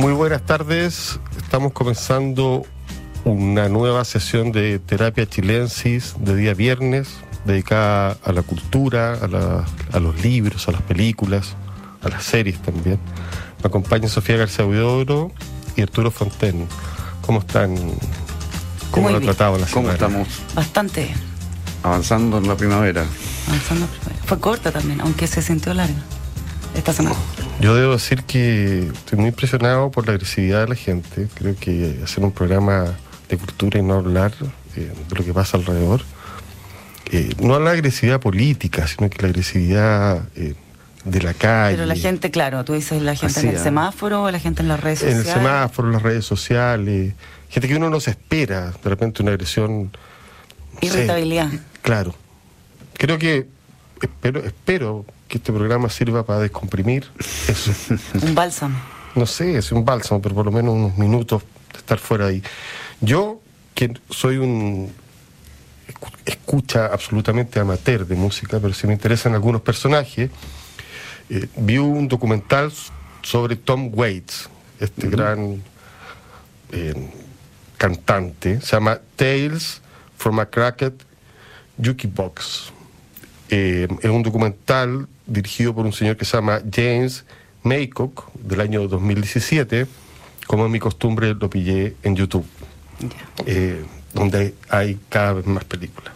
Muy buenas tardes. Estamos comenzando una nueva sesión de terapia chilensis de día viernes, dedicada a la cultura, a, la- a los libros, a las películas, a las series también. Me acompaña Sofía García Huidobro y Arturo Fonten. ¿Cómo están? ¿Cómo Muy lo ha bien. tratado la ¿Cómo semana? estamos Bastante avanzando en la primavera? Avanzando primero. Fue corta también, aunque se sintió larga esta semana. Yo debo decir que estoy muy impresionado por la agresividad de la gente. Creo que hacer un programa de cultura y no hablar eh, de lo que pasa alrededor, eh, no la agresividad política, sino que la agresividad eh, de la calle. Pero la gente, claro, tú dices la gente en el semáforo o la gente en las redes En el sociales. semáforo, en las redes sociales, gente que uno no se espera, de repente una agresión. no sé, Irritabilidad. claro. Creo que espero, espero que este programa sirva para descomprimir eso. Un bálsamo. no sé, es un bálsamo, pero por lo menos unos minutos de estar fuera ahí. Yo, que soy un escu- escucha absolutamente amateur de música, pero si me interesan algunos personajes, eh, vi un documental sobre Tom Waits, este gran eh, cantante, se llama Tales from a Cracked Jukebox. Eh, es un documental dirigido por un señor que se llama James Maycock del año 2017. Como es mi costumbre, lo pillé en YouTube, eh, donde hay cada vez más películas.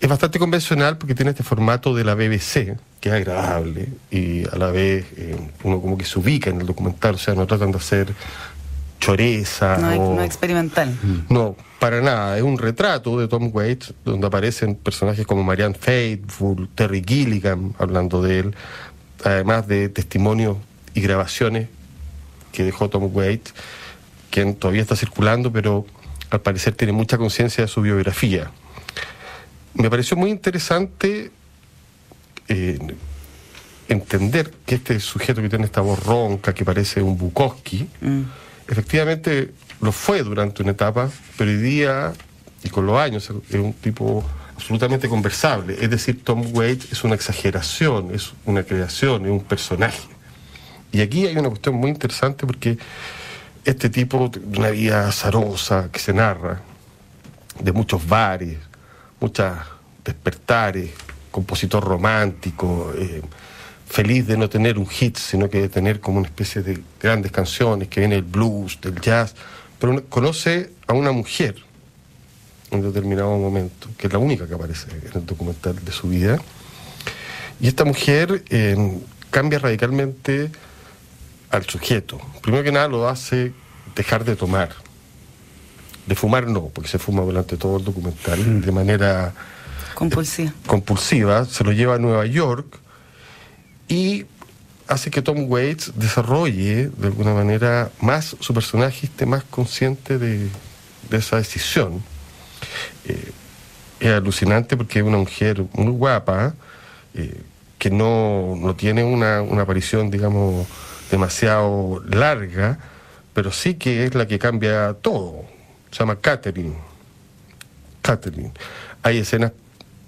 Es bastante convencional porque tiene este formato de la BBC, que es agradable y a la vez eh, uno como que se ubica en el documental, o sea, no tratan de hacer choreza No, o... no experimental. No, para nada. Es un retrato de Tom Waits donde aparecen personajes como Marianne Faithfull, Terry Gilligan, hablando de él, además de testimonios y grabaciones que dejó Tom Waits, quien todavía está circulando, pero al parecer tiene mucha conciencia de su biografía. Me pareció muy interesante eh, entender que este sujeto que tiene esta voz ronca, que parece un Bukowski, Mm. Efectivamente lo fue durante una etapa, pero hoy día y con los años es un tipo absolutamente conversable. Es decir, Tom Waits es una exageración, es una creación, es un personaje. Y aquí hay una cuestión muy interesante porque este tipo de una vida azarosa que se narra, de muchos bares, muchas despertares, compositor romántico, eh, feliz de no tener un hit, sino que de tener como una especie de grandes canciones, que viene el blues, del jazz, pero uno conoce a una mujer en determinado momento, que es la única que aparece en el documental de su vida, y esta mujer eh, cambia radicalmente al sujeto. Primero que nada lo hace dejar de tomar. De fumar no, porque se fuma durante todo el documental de manera Compulsiva. compulsiva, se lo lleva a Nueva York y hace que Tom Waits desarrolle de alguna manera más su personaje, esté más consciente de, esa decisión. Eh, es alucinante porque es una mujer muy guapa, eh, que no, no tiene una, una aparición, digamos, demasiado larga, pero sí que es la que cambia todo. Se llama Catherine. Catherine. Hay escenas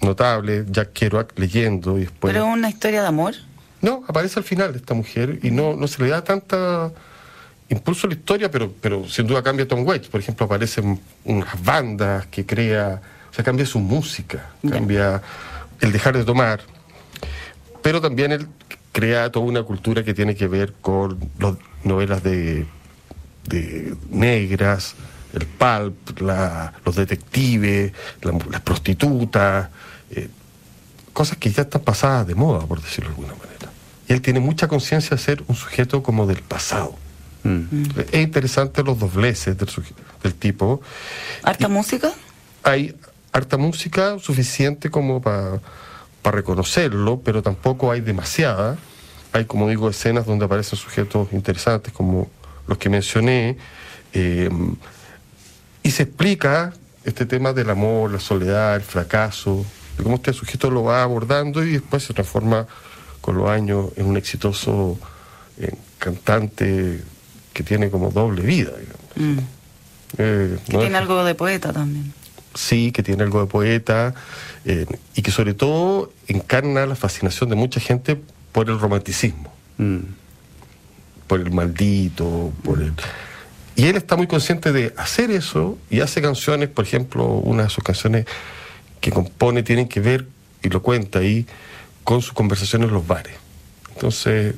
notables, Jack Kerouac leyendo y después... Pero una historia de amor. No, aparece al final esta mujer y no, no se le da tanta impulso a la historia, pero, pero sin duda cambia Tom Waits. Por ejemplo, aparecen unas bandas que crea, o sea, cambia su música, cambia el dejar de tomar, pero también él crea toda una cultura que tiene que ver con las novelas de, de negras, el pulp, la- los detectives, la- las prostitutas, eh, cosas que ya están pasadas de moda, por decirlo de alguna manera. Y él tiene mucha conciencia de ser un sujeto como del pasado. Mm. Es interesante los dobleces del, tipo. ¿Harta música? Hay harta música suficiente como para reconocerlo, pero tampoco hay demasiada. Hay, como digo, escenas donde aparecen sujetos interesantes como los que mencioné. eh, y se explica este tema del amor, la soledad, el fracaso, de cómo este sujeto lo va abordando y después se transforma con los años en un exitoso eh, cantante que tiene como doble vida. digamos. Mm. Eh, Que no tiene es- algo de poeta también. sí, que tiene algo de poeta eh, y que sobre todo encarna la fascinación de mucha gente por el romanticismo. Mm. por el maldito, por el... Y él está muy consciente de hacer eso y hace canciones, por ejemplo, una de sus canciones que compone tienen que ver, y lo cuenta ahí, con sus conversaciones en los bares. Entonces,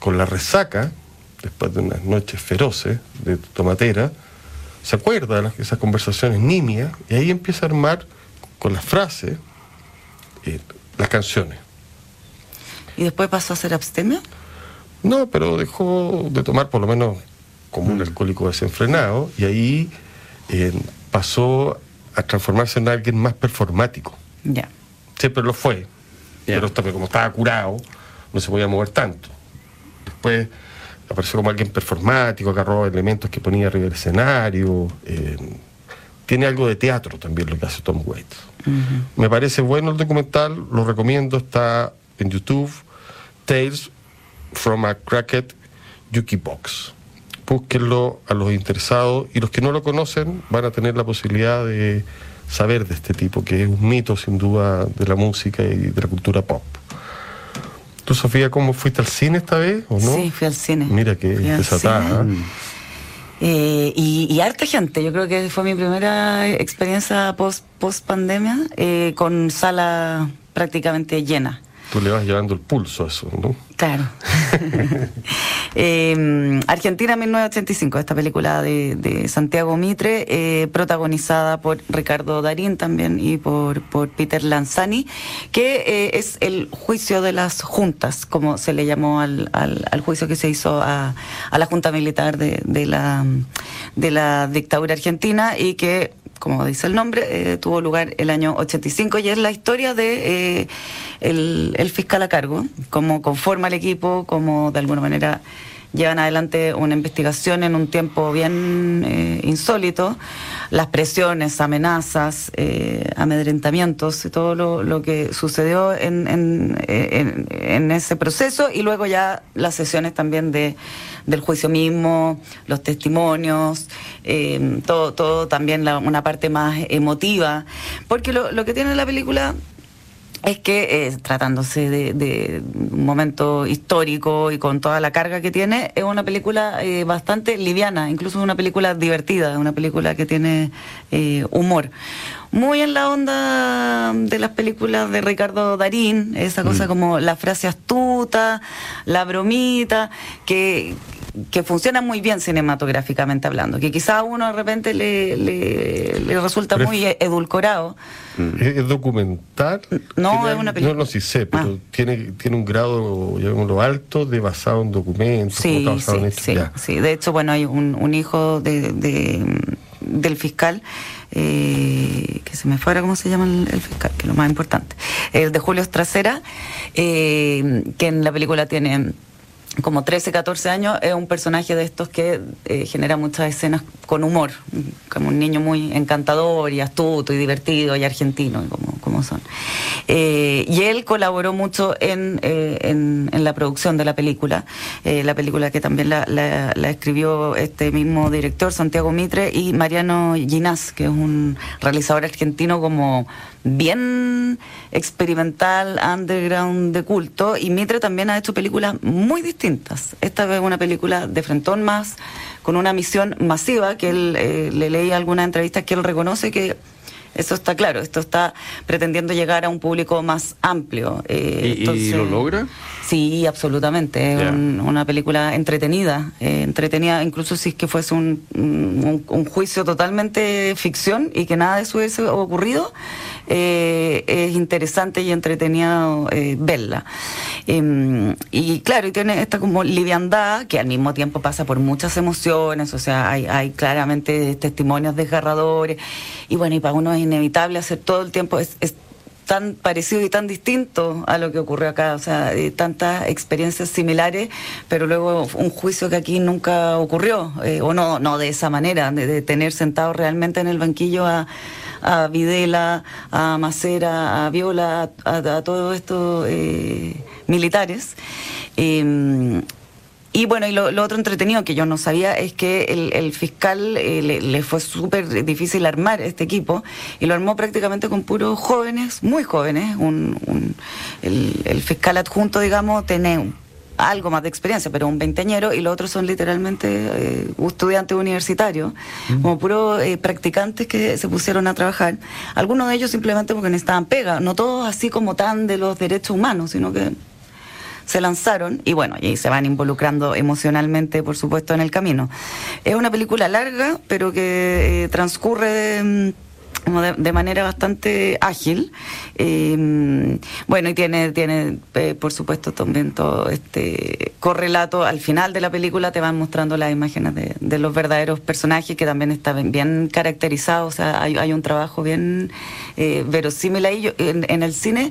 con la resaca, después de unas noches feroces de tomatera, se acuerda de esas conversaciones nimias y ahí empieza a armar con las frases eh, las canciones. ¿Y después pasó a ser abstemio? No, pero dejó de tomar por lo menos como un alcohólico desenfrenado y ahí eh, pasó a transformarse en alguien más performático. Ya. Siempre lo fue, pero también como estaba curado, no se podía mover tanto. Después apareció como alguien performático, agarró elementos que ponía arriba del escenario. eh, tiene algo de teatro también lo que hace Tom Waits. Me parece bueno el documental, lo recomiendo, está en YouTube, Tales from a Cracked Yuki Box. Búsquenlo a los interesados y los que no lo conocen van a tener la posibilidad de saber de este tipo, que es un mito sin duda de la música y de la cultura pop. ¿Tú, Sofía, cómo fuiste al cine esta vez o no? Sí, fui al cine. Mira que desatada. ¿eh? Eh, y, y harta gente, yo creo que fue mi primera experiencia post, post pandemia eh, con sala prácticamente llena. Tú le vas llevando el pulso a eso, ¿no? Claro. Eh, Argentina 1985, esta película de, Santiago Mitre, eh, protagonizada por Ricardo Darín también y por, por Peter Lanzani, que eh, es el juicio de las juntas, como se le llamó al, al, al juicio que se hizo a, a la junta militar de, la, de la dictadura argentina y que como dice el nombre, eh, tuvo lugar el año 85 y es la historia de eh, el, fiscal a cargo, cómo conforma el equipo, cómo de alguna manera llevan adelante una investigación en un tiempo bien eh, insólito, las presiones, amenazas, eh, amedrentamientos y todo lo, lo que sucedió en, en, en, en ese proceso y luego ya las sesiones también de del juicio mismo, los testimonios, eh, todo, todo también la, una parte más emotiva, porque lo, lo que tiene la película es que eh, tratándose de, de, un momento histórico y con toda la carga que tiene, es una película eh, bastante liviana, incluso una película divertida, una película que tiene eh, humor. Muy en la onda de las películas de Ricardo Darín, esa cosa mm. como la frase astuta, la bromita, que, que funciona muy bien cinematográficamente hablando, que quizá a uno de repente le, le, le resulta muy edulcorado. ¿Es documental? No, es una película. No, no, sí sé, pero ah. tiene, tiene un grado, llamémoslo alto, de basado en documentos. Sí, sí, en sí, sí, De hecho, bueno, hay un, un hijo de, de, del fiscal, eh, que se me fuera cómo se llama el, el, fiscal, que es lo más importante, el de Julio Estracera, eh, que en la película tiene como 13, 14 años, es un personaje de estos que eh, genera muchas escenas con humor, como un niño muy encantador y astuto y divertido y argentino, como, como son. Eh, y él colaboró mucho en, eh, en, en, la producción de la película, eh, la película que también la, la, la, escribió este mismo director, Santiago Mitre, y Mariano Ginás, que es un realizador argentino como bien experimental, underground de culto, y Mitre también ha hecho películas muy distintas. Esta vez una película de frentón más, con una misión masiva, que él eh, le leí algunas entrevistas que él reconoce que eso está claro, esto está pretendiendo llegar a un público más amplio. Eh, ¿Y, entonces, ¿Y, lo logra? Sí, absolutamente. Es yeah. un, una película entretenida, eh, entretenida incluso si es que fuese un, un, un, juicio totalmente ficción y que nada de eso hubiese ocurrido, eh, es interesante y entretenido verla. y claro, y tiene esta como liviandad que al mismo tiempo pasa por muchas emociones, o sea, hay, hay claramente testimonios desgarradores y bueno, y para uno es inevitable hacer todo el tiempo, es, es tan parecido y tan distinto a lo que ocurrió acá, o sea, eh, tantas experiencias similares, pero luego un juicio que aquí nunca ocurrió, eh, o no, no de esa manera, de, tener sentado realmente en el banquillo a, a Videla, a Macera, a Viola, a, a, a todos estos eh, militares. Y bueno, y lo, lo, otro entretenido que yo no sabía es que el, el fiscal eh, le, le, fue súper difícil armar este equipo y lo armó prácticamente con puros jóvenes, muy jóvenes. Un, un, el, el, fiscal adjunto, digamos, tiene algo más de experiencia, pero un veinteañero, y los otros son literalmente eh, estudiantes universitarios, como puros eh, practicantes que se pusieron a trabajar. Algunos de ellos simplemente porque necesitaban pega, no todos así como tan de los derechos humanos, sino que se lanzaron y bueno, y se van involucrando emocionalmente, por supuesto, en el camino. Es una película larga, pero que eh, transcurre... mm, de, de manera bastante ágil. Eh, bueno, y tiene, tiene eh, por supuesto, también todo este correlato. Al final de la película te van mostrando las imágenes de, de los verdaderos personajes que también están bien caracterizados. O sea, hay, hay un trabajo bien eh, verosímil ahí. Yo, en, en el cine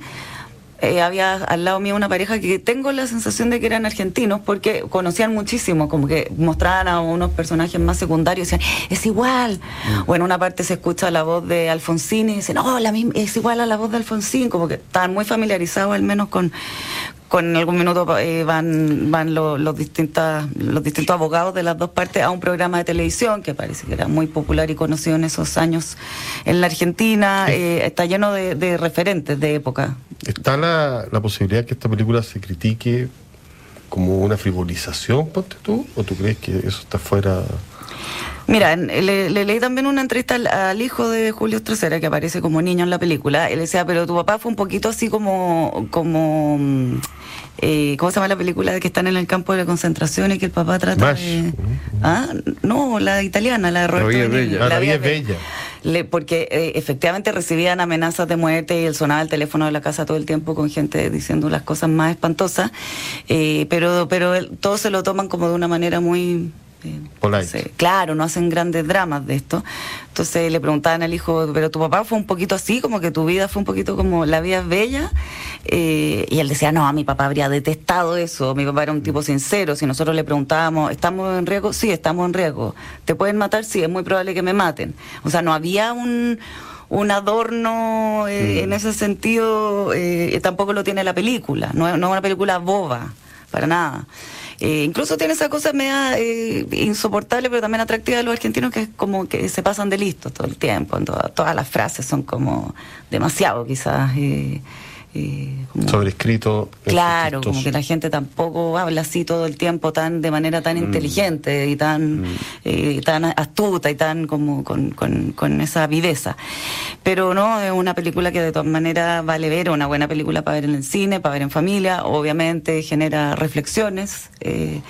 eh, había al lado mío una pareja que tengo la sensación de que eran argentinos porque conocían muchísimo, como que mostraban a unos personajes más secundarios y decían, es igual. O en una parte se escucha la voz de Alfonsín y dicen, no, la misma, es igual a la voz de Alfonsín, como que estaban muy familiarizados al menos con con algún minuto eh, van van los, los distintas los distintos abogados de las dos partes a un programa de televisión que parece que era muy popular y conocido en esos años en la Argentina eh, está lleno de, de referentes de época ¿Está la, la posibilidad que esta película se critique como una frivolización, ponte tú? ¿O tú crees que eso está fuera? Mira, le, le leí también una entrevista al, al hijo de Julio Estracera, que aparece como niño en la película. Él decía, pero tu papá fue un poquito así como, como mm, eh, ¿cómo se llama la película de que están en el campo de la concentración y que el papá trata de... Ah, no, la italiana, la de Roberto vida es Benigni. bella. Ah, La vida es bella. Le- porque eh, efectivamente recibían amenazas de muerte y él sonaba el teléfono de la casa todo el tiempo con gente diciendo las cosas más espantosas, eh, pero, pero él- todos se lo toman como de una manera muy... claro, no hacen grandes dramas de esto. Entonces le preguntaban al hijo, pero tu papá fue un poquito así, como que tu vida fue un poquito como la vida es bella. Eh, y él decía, no, mi papá habría detestado eso. Mi papá era un tipo sincero. Si nosotros le preguntábamos, ¿estamos en riesgo? Sí, estamos en riesgo. ¿Te pueden matar? Sí, es muy probable que me maten. O sea, no había un un adorno eh, en ese sentido eh, tampoco lo tiene la película no, es- no es una película boba para nada Eh, incluso tiene esa cosa media eh, insoportable pero también atractiva de los argentinos que es como que se pasan de listos todo el tiempo. En toda- todas las frases son como demasiado quizás eh, eh, como- Sobrescrito. es Claro, como que la gente tampoco habla así todo el tiempo tan de manera tan inteligente y tan eh, tan astuta y tan como con, con, con esa viveza. Pero no, es una película que de todas maneras vale ver, una buena película para ver en el cine, para ver en familia, obviamente genera reflexiones. eh,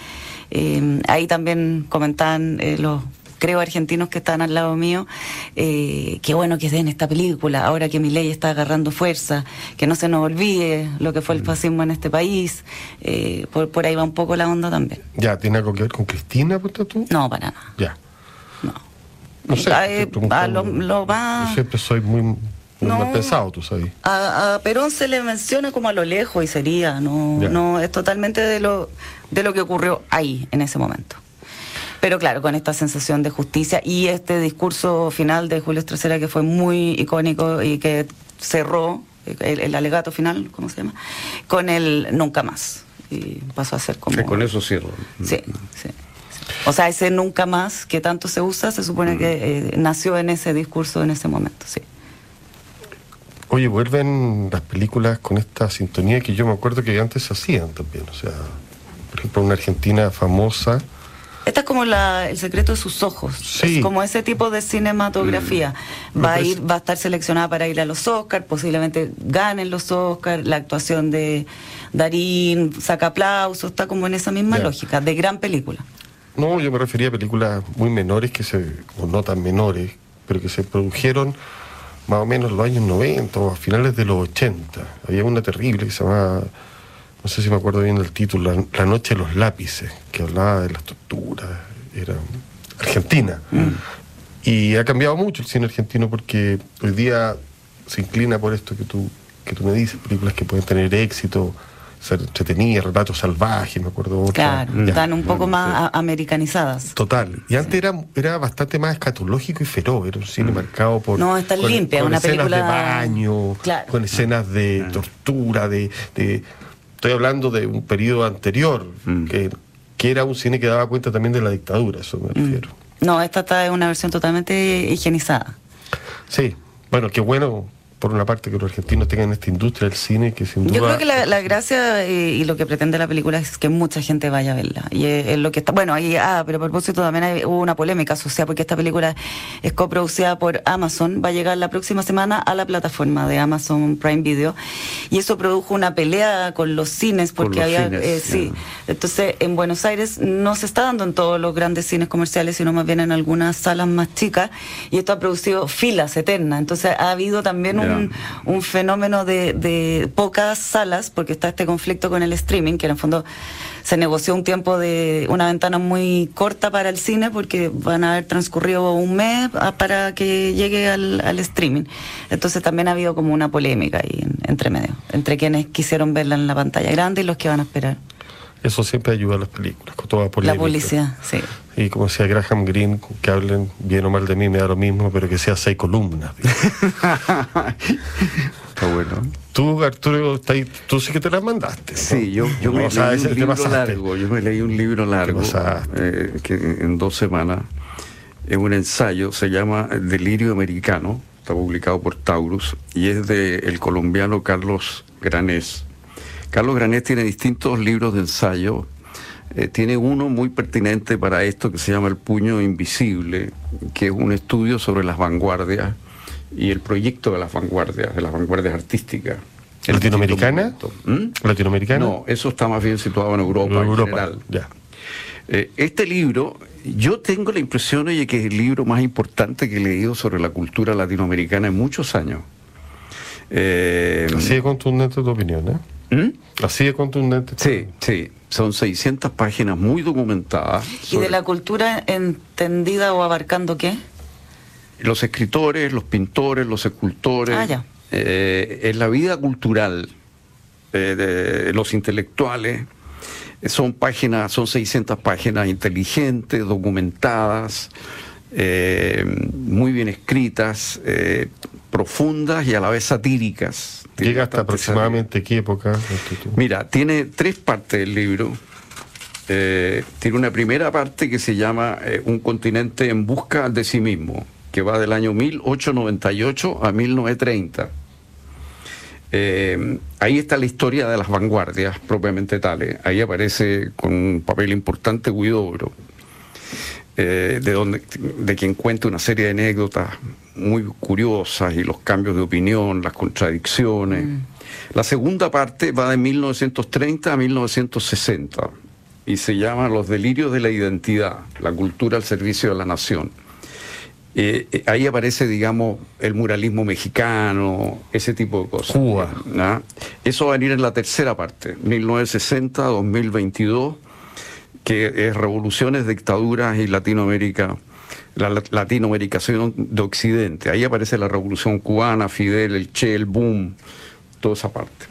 eh, ahí también comentaban eh, los creo argentinos que están al lado mío, eh, qué bueno que den esta película, ahora que mi ley está agarrando fuerza, que no se nos olvide lo que fue el fascismo en este país, eh, por, por ahí va un poco la onda también. Ya, ¿tiene algo que ver con Cristina, ponte tú? No, para nada, Ya. no. No sé. Ah, estoy eh, preguntando. a lo- lo más- Yo siempre soy muy, No. mal pensado, tú sabes. A, a Perón se le menciona como a lo lejos y sería, no, no es totalmente de lo, de lo que ocurrió ahí, en ese momento. Pero claro, con esta sensación de justicia y este discurso final de Julio Estracera que fue muy icónico y que cerró el, el alegato final, ¿cómo se llama? Con el nunca más. Y pasó a ser como... Que con eso cierro. Sí, sí. sí. O sea, ese nunca más que tanto se usa, se supone que eh, nació en ese discurso en ese momento, sí. Oye, vuelven las películas con esta sintonía que yo me acuerdo que antes se hacían también. O sea, por ejemplo, una argentina famosa. Esta es como la, el secreto de sus ojos. Sí. Es como ese tipo de cinematografía. Me Va a ir, va a estar seleccionada para ir a los Oscars, posiblemente ganen los Oscars, la actuación de Darín saca aplausos, está como en esa misma lógica, de gran película. No, yo me refería a películas muy menores que se, o no tan menores, pero que se produjeron más o menos en los años 90 o a finales de los 80. Había una terrible que se llamaba, no sé si me acuerdo bien del título, La, La Noche de los Lápices, que hablaba de las torturas, era argentina. Y ha cambiado mucho el cine argentino porque hoy día se inclina por esto que tú, que tú me dices, películas que pueden tener éxito, ser entretenidas, relatos salvajes, me acuerdo otra. Claro, Ya. están un poco Mm, más americanizadas. Total. Y antes era, era bastante más escatológico y feroz. Era un cine marcado por. No, está con- limpia, con una escenas película- de baño, Claro. con escenas de tortura, de, de- Estoy hablando de un periodo anterior, Mm. que, que era un cine que daba cuenta también de la dictadura, eso me refiero. No, esta está en una versión totalmente higienizada. Sí, bueno, qué bueno por una parte, que los argentinos tengan esta industria del cine que sin duda... Yo creo que la, la gracia eh, y lo que pretende la película es que mucha gente vaya a verla. Y es, es lo que está... Bueno, ahí, ah, pero a propósito también hay, hubo una polémica asociada porque esta película es coproducida por Amazon, va a llegar la próxima semana a la plataforma de Amazon Prime Video. Y eso produjo una pelea con los cines porque los había... cines, eh, sí, entonces en Buenos Aires no se está dando en todos los grandes cines comerciales, sino más bien en algunas salas más chicas. Y esto ha producido filas eternas. Entonces ha habido también Ya. Un, fenómeno de, de pocas salas, porque está este conflicto con el streaming, que en el fondo se negoció un tiempo de una ventana muy corta para el cine, porque van a haber transcurrido un mes ah, para que llegue al, al streaming. Entonces también ha habido como una polémica ahí en- entre medio, entre quienes quisieron verla en la pantalla grande y los que van a esperar. Eso siempre ayuda a las películas, con toda La polémica. publicidad, sí. Y como decía Graham Greene, que hablen bien o mal de mí, me da lo mismo, pero que sea seis columnas. Está bueno. tú, Arturo, tú sí que te las mandaste. ¿no? Sí, yo, yo me O sea, leí un libro largo, yo me leí un libro largo eh, que en dos semanas, es un ensayo, se llama Delirio Americano, está publicado por Taurus, y es del colombiano Carlos Granés. Carlos Granés tiene distintos libros de ensayo, eh, tiene uno muy pertinente para esto que se llama El puño invisible, que es un estudio sobre las vanguardias y el proyecto de las vanguardias, de las vanguardias artísticas. ¿Latinoamericana? ¿Mm? ¿Latinoamericana? No, eso está más bien situado en Europa, en Europa, general. ya. Eh, este libro, yo tengo la impresión de que es el libro más importante que he leído sobre la cultura latinoamericana en muchos años. Eh, Así de contundente tu opinión, ¿eh? ¿Mm? Así de contundente. Sí, sí. Son 600 páginas muy documentadas. ¿Y de la cultura entendida o abarcando qué? Los escritores, los pintores, los escultores. Ah, ya. eh, en la vida cultural eh, de los intelectuales. Son páginas, son 600 páginas inteligentes, documentadas, eh, muy bien escritas, eh, profundas y a la vez satíricas. Tiene Llega hasta aproximadamente qué época. Mira, tiene tres partes el libro. Eh, tiene una primera parte que se llama Un continente en busca de sí mismo, que va del año 1898 a 1930. Eh, ahí está la historia de las vanguardias propiamente tales. Ahí aparece con un papel importante Guidobro, eh, de, donde, de quien cuenta una serie de anécdotas muy curiosas y los cambios de opinión, las contradicciones. La segunda parte va de 1930 a 1960 y se llama Los delirios de la identidad, la cultura al servicio de la nación. Eh, eh, ahí aparece, digamos, el muralismo mexicano, ese tipo de cosas. Cuba. ¿Ah? Eso va a venir en la tercera parte, 1960-2022, que es revoluciones, dictaduras y Latinoamérica, la, la- latinoamericación de Occidente. Ahí aparece la revolución cubana, Fidel, el Che, el boom, toda esa parte.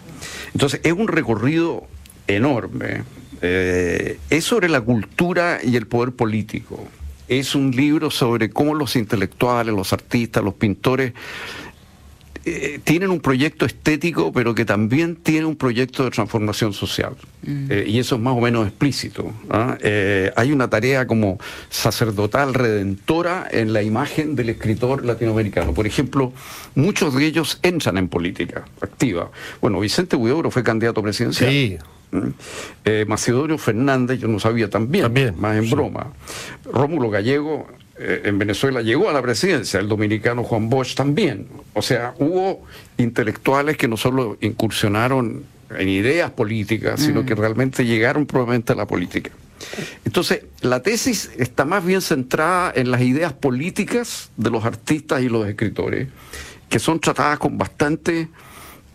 Entonces, es un recorrido enorme. Eh, es sobre la cultura y el poder político. Es un libro sobre cómo los intelectuales, los artistas, los pintores eh, tienen un proyecto estético, pero que también tiene un proyecto de transformación social. Eh, y eso es más o menos explícito. ¿ah? Eh, hay una tarea como sacerdotal, redentora en la imagen del escritor latinoamericano. Por ejemplo, muchos de ellos entran en política activa. Bueno, Vicente Huidobro fue candidato presidencial. Sí. ¿Mm? Eh, Macedonio Fernández, yo no sabía también, También, más en sí. broma. Rómulo Gallego eh, en Venezuela llegó a la presidencia, el dominicano Juan Bosch también. O sea, hubo intelectuales que no solo incursionaron en ideas políticas, sino que realmente llegaron probablemente a la política. Entonces, la tesis está más bien centrada en las ideas políticas de los artistas y los escritores, que son tratadas con bastante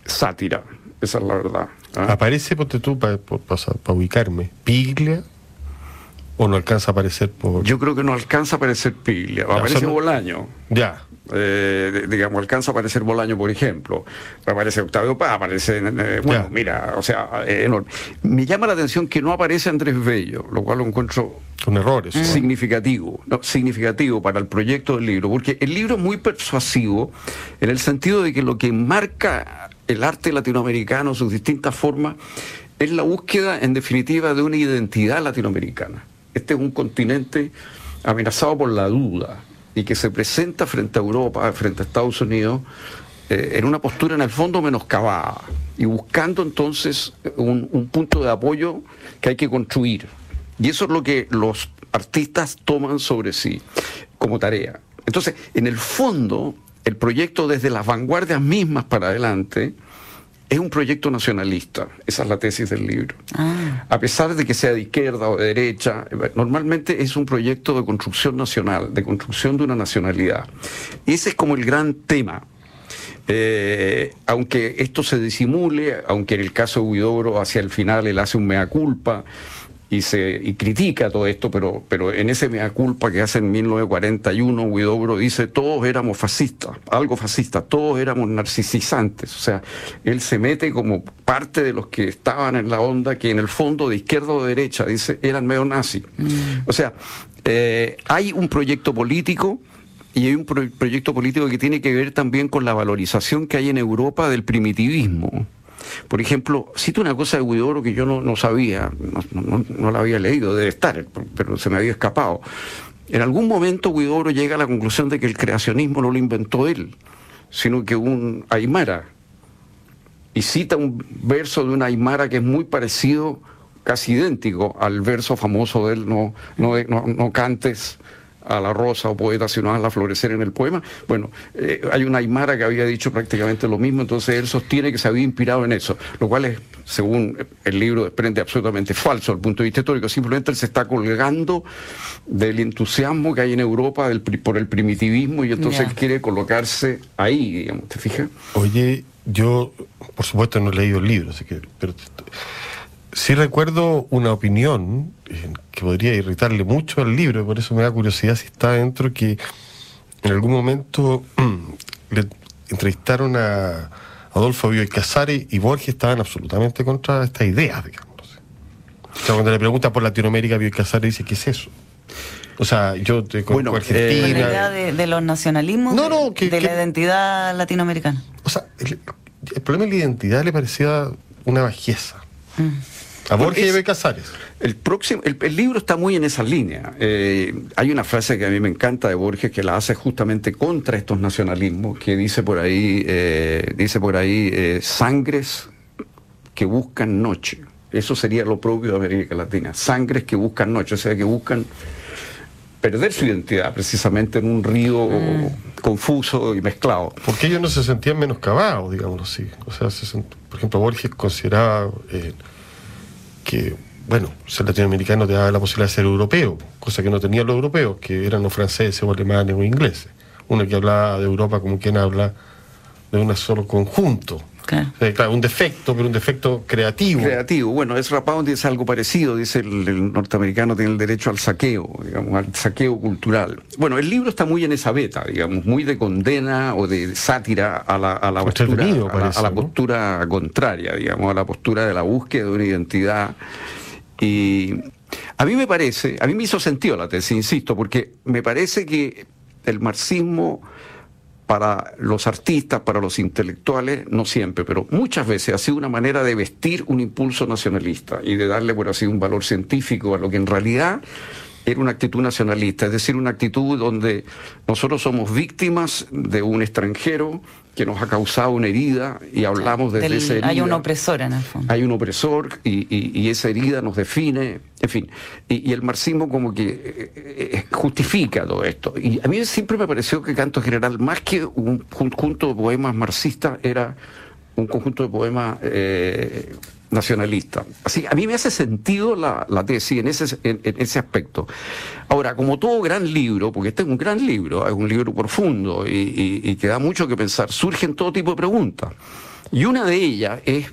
sátira, esa es la verdad. ¿ah? Aparece, ponte tú, para ubicarme, Piglia, o no alcanza a aparecer por. Yo creo que no alcanza a aparecer Piglia, aparece solo- Bolaño. Ya. Eh, digamos, alcanza a aparecer Bolaño, por ejemplo. Aparece Octavio Paz, aparece. eh, bueno, Ya. mira, o sea, eh, enorme. Me llama la atención que no aparece Andrés Bello, lo cual lo encuentro Con errores. ¿no? significativo, no, significativo para el proyecto del libro, porque el libro es muy persuasivo en el sentido de que lo que marca el arte latinoamericano, sus distintas formas, es la búsqueda, en definitiva, de una identidad latinoamericana. Este es un continente amenazado por la duda y que se presenta frente a Europa, frente a Estados Unidos, eh, en una postura en el fondo menoscabada y buscando entonces un, un punto de apoyo que hay que construir. Y eso es lo que los artistas toman sobre sí como tarea. Entonces, en el fondo, el proyecto desde las vanguardias mismas para adelante es un proyecto nacionalista. Esa es la tesis del libro. Ah. A pesar de que sea de izquierda o de derecha, normalmente es un proyecto de construcción nacional, de construcción de una nacionalidad. Y ese es como el gran tema. Eh, aunque esto se disimule, aunque en el caso de Huidobro hacia el final él hace un mea culpa, y, se, y critica todo esto, pero, pero en ese mea culpa que hace en 1941, Huidobro dice, todos éramos fascistas, algo fascista, todos éramos narcisizantes. O sea, él se mete como parte de los que estaban en la onda, que en el fondo de izquierda o de derecha, dice, eran medio nazi. O sea, eh, hay un proyecto político y hay un pro- proyecto político que tiene que ver también con la valorización que hay en Europa del primitivismo. Por ejemplo, cito una cosa de Huidobro que yo no, sabía, no, la había leído, debe estar, pero se me había escapado. En algún momento Huidobro llega a la conclusión de que el creacionismo no lo inventó él, sino que un aymara. Y cita un verso de una aymara que es muy parecido, casi idéntico, al verso famoso de él, no, no cantes a la rosa o poeta, sino a florecer en el poema. Bueno, eh, hay una aymara que había dicho prácticamente lo mismo, entonces él sostiene que se había inspirado en eso, lo cual es, según el libro desprende, absolutamente falso desde el punto de vista histórico. Simplemente él se está colgando del entusiasmo que hay en Europa del pri- por el primitivismo y entonces él quiere colocarse ahí, digamos, ¿te fijas? Oye, yo, por supuesto, no he leído el libro, así que, pero sí recuerdo una opinión eh, que podría irritarle mucho al libro, y por eso me da curiosidad si está dentro, que en algún momento le entrevistaron a Adolfo Bioy Casares y Borges estaban absolutamente contra esta idea, digamos. O sea, cuando le pregunta por Latinoamérica, Bioy Casares dice, ¿qué es eso? O sea, yo te conozco Bueno, Argentina. eh, la idea de, de los nacionalismos, No, de- no, que- de la que- identidad latinoamericana. O sea, el, el problema de la identidad le parecía una bajeza. Mm. A Borges y es- Bioy Casares. El, próximo, el, el libro está muy en esa línea. Eh, hay una frase que a mí me encanta de Borges que la hace justamente contra estos nacionalismos, que dice por ahí, eh, dice por ahí, eh, sangres que buscan noche. Eso sería lo propio de América Latina. Sangres que buscan noche, o sea, que buscan perder su identidad precisamente en un río confuso y mezclado. Porque ellos no se sentían menoscabados, digámoslo así. O sea, se sent- por ejemplo, Borges consideraba eh, que, bueno, ser latinoamericano te daba la posibilidad de ser europeo, cosa que no tenían los europeos, que eran los franceses o alemanes o ingleses. Uno que hablaba de Europa como quien habla de un solo conjunto. Claro. Sea, claro, un defecto, pero un defecto creativo. Creativo. Bueno, Ezra Pound dice algo parecido, dice el, el norteamericano tiene el derecho al saqueo, digamos, al saqueo cultural. Bueno, el libro está muy en esa beta, digamos, muy de condena o de sátira a la, a la postura, a la, parece, a la ¿no? postura contraria, digamos, a la postura de la búsqueda de una identidad. Y a mí me parece, a mí me hizo sentido la tesis, insisto, porque me parece que el marxismo para los artistas, para los intelectuales, no siempre, pero muchas veces ha sido una manera de vestir un impulso nacionalista y de darle, por así, un valor científico a lo que en realidad era una actitud nacionalista, es decir, una actitud donde nosotros somos víctimas de un extranjero que nos ha causado una herida y hablamos desde Del- esa herida. hay un opresor en el fondo. Hay un opresor y, y- y esa herida nos define, en fin. Y, y el marxismo como que eh, eh, justifica todo esto. Y a mí siempre me pareció que Canto General, más que un conjunto de poemas marxistas, era un conjunto de poemas eh, nacionalistas. Así, a mí me hace sentido la, la tesis en ese, en, en ese aspecto. Ahora, como todo gran libro, porque este es un gran libro, es un libro profundo y, y- y que da mucho que pensar, surgen todo tipo de preguntas. Y una de ellas es,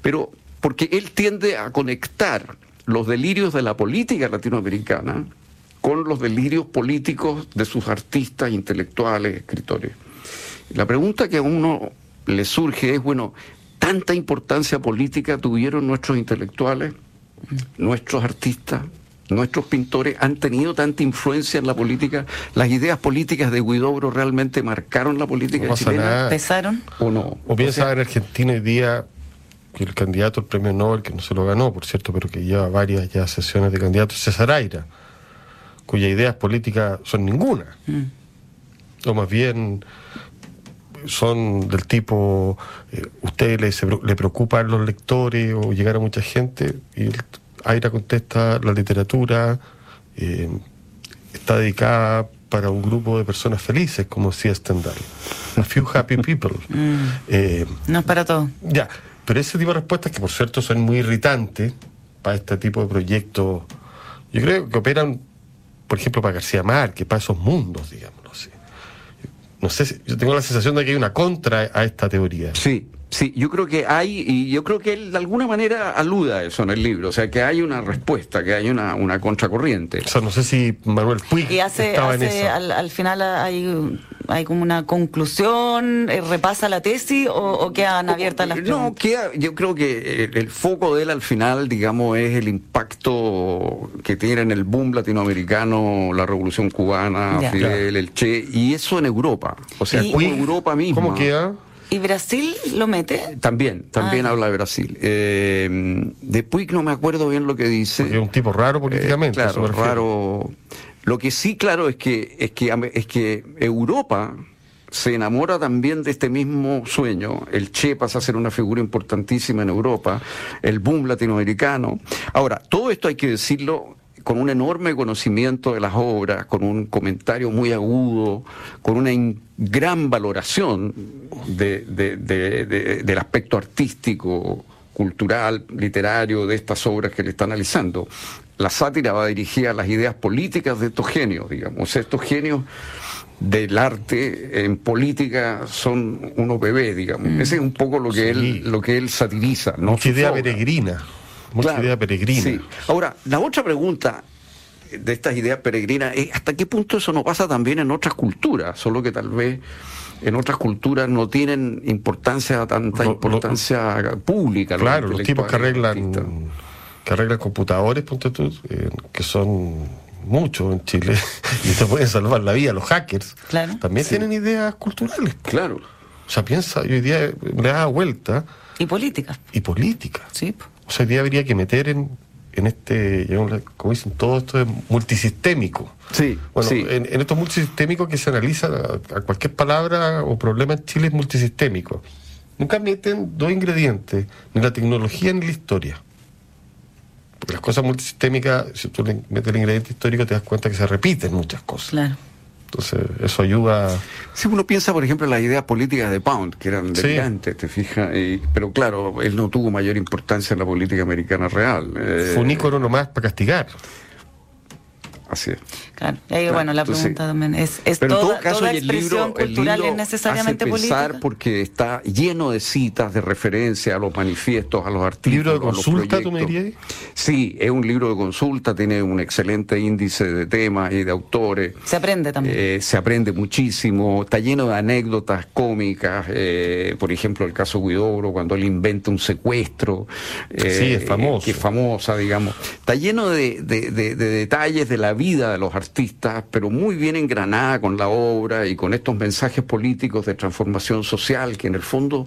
pero porque él tiende a conectar los delirios de la política latinoamericana con los delirios políticos de sus artistas, intelectuales, escritores. La pregunta que a uno le surge es, bueno, ¿tanta importancia política tuvieron nuestros intelectuales, nuestros artistas, nuestros pintores? ¿Han tenido tanta influencia en la política? ¿Las ideas políticas de Guidobro realmente marcaron la política No pasa chilena? nada. ¿Pesaron? ¿O no? O piensa sea, en Argentina hoy día que el candidato al premio Nobel, que no se lo ganó, por cierto, pero que lleva varias ya sesiones de candidatos, César Aira, cuyas ideas políticas son ninguna. Mm. O más bien son del tipo, eh, usted le, se- le preocupan los lectores o llegar a mucha gente, y Aira contesta, la literatura eh, está dedicada para un grupo de personas felices, como decía Stendhal. A few happy people. Eh, No es para todo. ya, pero ese tipo de respuestas, que por cierto son muy irritantes para este tipo de proyectos, yo creo que operan, por ejemplo, para García Márquez, para esos mundos, digámoslo así. No sé, si- yo tengo la sensación de que hay una contra a esta teoría. Sí, sí, yo creo que hay, y yo creo que él de alguna manera aluda a eso en el libro, o sea, que hay una respuesta, que hay una, una contracorriente. O sea, no sé si Manuel Puig Y hace, estaba en eso. al, al final hay, hay como una conclusión, eh, repasa la tesis o, o quedan abiertas las No, preguntas. queda, yo creo que el, el foco de él al final, digamos, es el impacto que tiene en el boom latinoamericano, la revolución cubana, Ya. Fidel, el Che, y eso en Europa. O sea, Y- como Europa misma. ¿Cómo queda? ¿Y Brasil lo mete? También, también Ah. habla de Brasil. Eh, de Puig no me acuerdo bien lo que dice. Porque es un tipo raro políticamente. Eh, claro, raro. Lo que sí, claro, es que, es que, ame- es que Europa se enamora también de este mismo sueño. El Che pasa a ser una figura importantísima en Europa, el boom latinoamericano. Ahora, todo esto hay que decirlo con un enorme conocimiento de las obras, con un comentario muy agudo, con una gran valoración de- de- de- de- del aspecto artístico, cultural, literario de estas obras que le está analizando. La sátira va dirigida a las ideas políticas de estos genios, digamos. Estos genios del arte en política son unos bebés, digamos. Ese es un poco lo que Sí. él lo que él satiriza, no Mucha idea obras. peregrina. Mucha Claro, idea peregrina. sí. Ahora, la otra pregunta de estas ideas peregrinas es hasta qué punto eso no pasa también en otras culturas, solo que tal vez en otras culturas no tienen importancia, tanta Lo- lo- importancia pública. Claro, los tipos que arreglan artistas. que arreglan computadores, ponte tú, eh, que son muchos en Chile y te pueden salvar la vida, los hackers, Claro. también tienen ideas culturales. Claro. O sea, piensa, yo hoy día le da vuelta Y políticas, y política. sí. O sea, hoy día habría que meter en, en este, como dicen, todo esto es multisistémico. Sí, Bueno, sí. en, en estos multisistémicos que se analiza a, a cualquier palabra o problema en Chile es multisistémico. Nunca meten dos ingredientes, ni la tecnología ni la historia. Porque las cosas multisistémicas, si tú le metes el ingrediente histórico, te das cuenta que se repiten muchas cosas. Claro. Entonces, eso ayuda. Si uno piensa, por ejemplo, en las ideas políticas de Pound, que eran Sí. delirantes, te fijas, Y- pero claro, él no tuvo mayor importancia en la política americana real. eh, Fue un ícono nomás para castigar. Así es. Claro. Y ahí, Claro, bueno, la entonces- pregunta también es, es Pero en todo caso, toda y el expresión libro, el cultural libro es necesariamente hace pensar política. porque está lleno de citas, de referencia a los manifiestos, a los artículos. ¿Libro de a los consulta, tú me proyectos. dirías? Sí, es un libro de consulta, tiene un excelente índice de temas y de autores. Se aprende también. Eh, se aprende muchísimo, está lleno de anécdotas cómicas, eh, por ejemplo el caso Guidobro cuando él inventa un secuestro, eh, Sí, es famoso. que es famosa, digamos. Está lleno de, de- de- de detalles de la vida de los artistas, pero muy bien engranada con la obra y con estos mensajes políticos de transformación social que en el fondo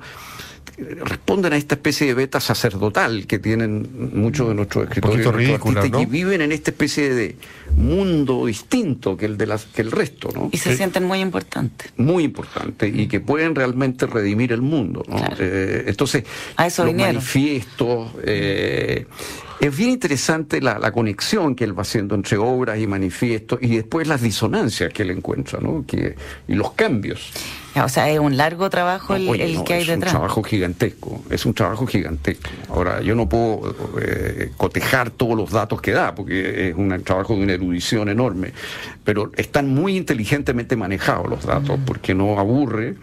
eh, responden a esta especie de beta sacerdotal que tienen muchos de nuestros escritores y ridícula, artistas y ¿no? que viven en esta especie de mundo distinto que el de las, que el resto, ¿no? y se sí. sienten muy importantes. muy importante y que pueden realmente redimir el mundo. ¿no? Claro. Eh, entonces, A eso los vinieron. manifiestos. eh, es bien interesante la, la conexión que él va haciendo entre obras y manifiestos y después las disonancias que él encuentra ¿no? que, y los cambios. Ya, O sea, es un largo trabajo el, Oye, el no, que hay es detrás. un trabajo gigantesco, es un trabajo gigantesco. Ahora, yo no puedo eh, cotejar todos los datos que da, porque es un trabajo de una erudición enorme, pero están muy inteligentemente manejados los datos, porque no aburre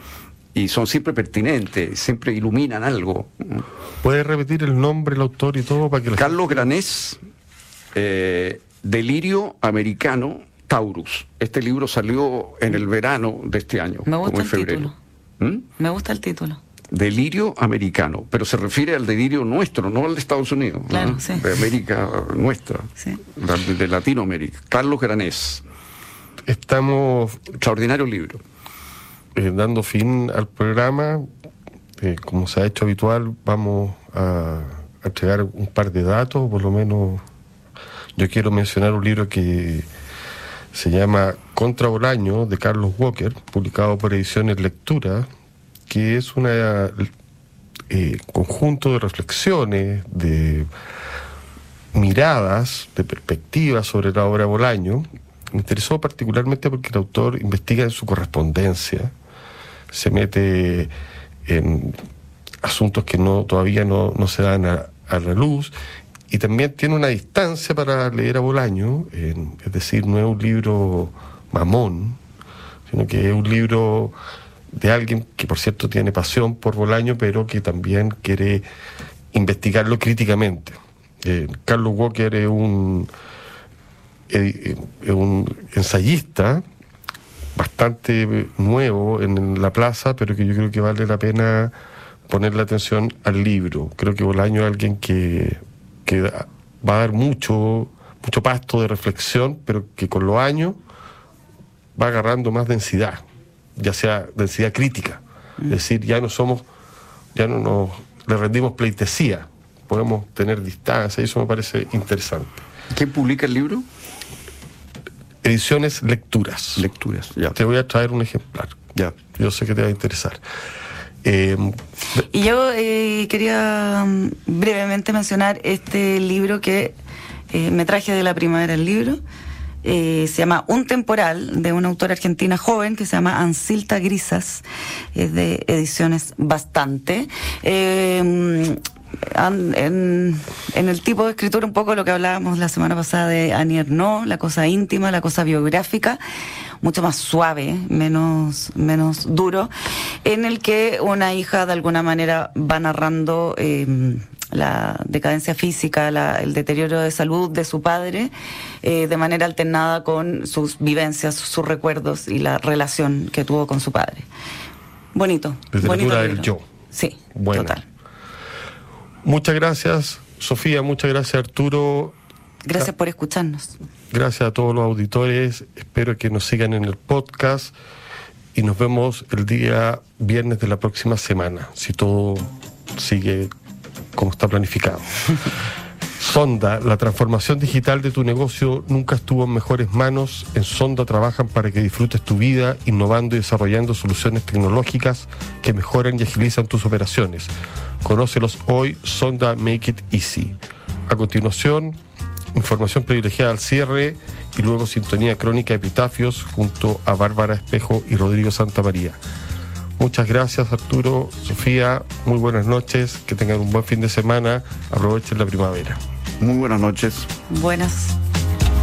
y son siempre pertinentes, siempre iluminan algo. ¿Puedes repetir el nombre, el autor y todo para que la Carlos Granés, eh, Delirio Americano, Taurus. Este libro salió en el verano de este año, Me gusta como en el febrero. ¿Mm? Me gusta el título. Delirio americano, pero se refiere al delirio nuestro, no al de Estados Unidos, ¿no? Claro, sí. de América nuestra, Sí. de Latinoamérica. Carlos Granés, Estamos extraordinario libro. Eh, dando fin al programa. Eh, como se ha hecho habitual, vamos a, a entregar un par de datos, por lo menos yo quiero mencionar un libro que se llama Contra Bolaño, de Carlos Walker, publicado por Ediciones Lectura, que es un eh, conjunto de reflexiones, de miradas, de perspectivas sobre la obra Bolaño. Me interesó particularmente porque el autor investiga en su correspondencia, se mete en asuntos que no todavía no, se dan a, la luz y también tiene una distancia para leer a Bolaño, es decir, no es un libro mamón, sino que es un libro de alguien que por cierto tiene pasión por Bolaño, pero que también quiere investigarlo críticamente. Eh, Carlos Walker es un, eh, un ensayista bastante nuevo en la plaza, pero que yo creo que vale la pena ponerle atención al libro. Creo que Bolaño es alguien que, que va a dar mucho, mucho pasto de reflexión, pero que con los años va agarrando más densidad, ya sea densidad crítica. Es decir, ya no somos, ya no nos le rendimos pleitesía, podemos tener distancia, y eso me parece interesante. ¿Quién publica el libro? Ediciones Lecturas. Lecturas, ya. Te voy a traer un ejemplar. Ya. Yo sé que te va a interesar. Eh, y yo eh, quería mm, brevemente mencionar este libro que eh, me traje de la primavera el libro. se llama Un temporal de una autora argentina joven que se llama Ancilta Grisas, es de ediciones bastante en, el tipo de escritura un poco lo que hablábamos la semana pasada de Annie no la cosa íntima, la cosa biográfica, mucho más suave, menos, menos duro, en el que una hija de alguna manera va narrando em, la decadencia física, el deterioro de salud de su padre, eh, de manera alternada con sus vivencias, sus recuerdos y la relación que tuvo con su padre. Bonito. Literatura del yo. Sí, total. Muchas gracias, Sofía, muchas gracias, Arturo. Gracias por escucharnos. Gracias a todos los auditores. Espero que nos sigan en el podcast y nos vemos el día viernes de la próxima semana, si todo sigue como está planificado. Sonda, la transformación digital de tu negocio nunca estuvo en mejores manos. En Sonda trabajan para que disfrutes tu vida innovando y desarrollando soluciones tecnológicas que mejoran y agilizan tus operaciones. Conócelos hoy, Sonda Make It Easy. A continuación, información privilegiada al cierre y luego sintonía crónica epitafios junto a Bárbara Espejo y Rodrigo Santa María. Muchas gracias Arturo, Sofía, muy buenas noches, que tengan un buen fin de semana, aprovechen la primavera. Muy buenas noches. Buenas.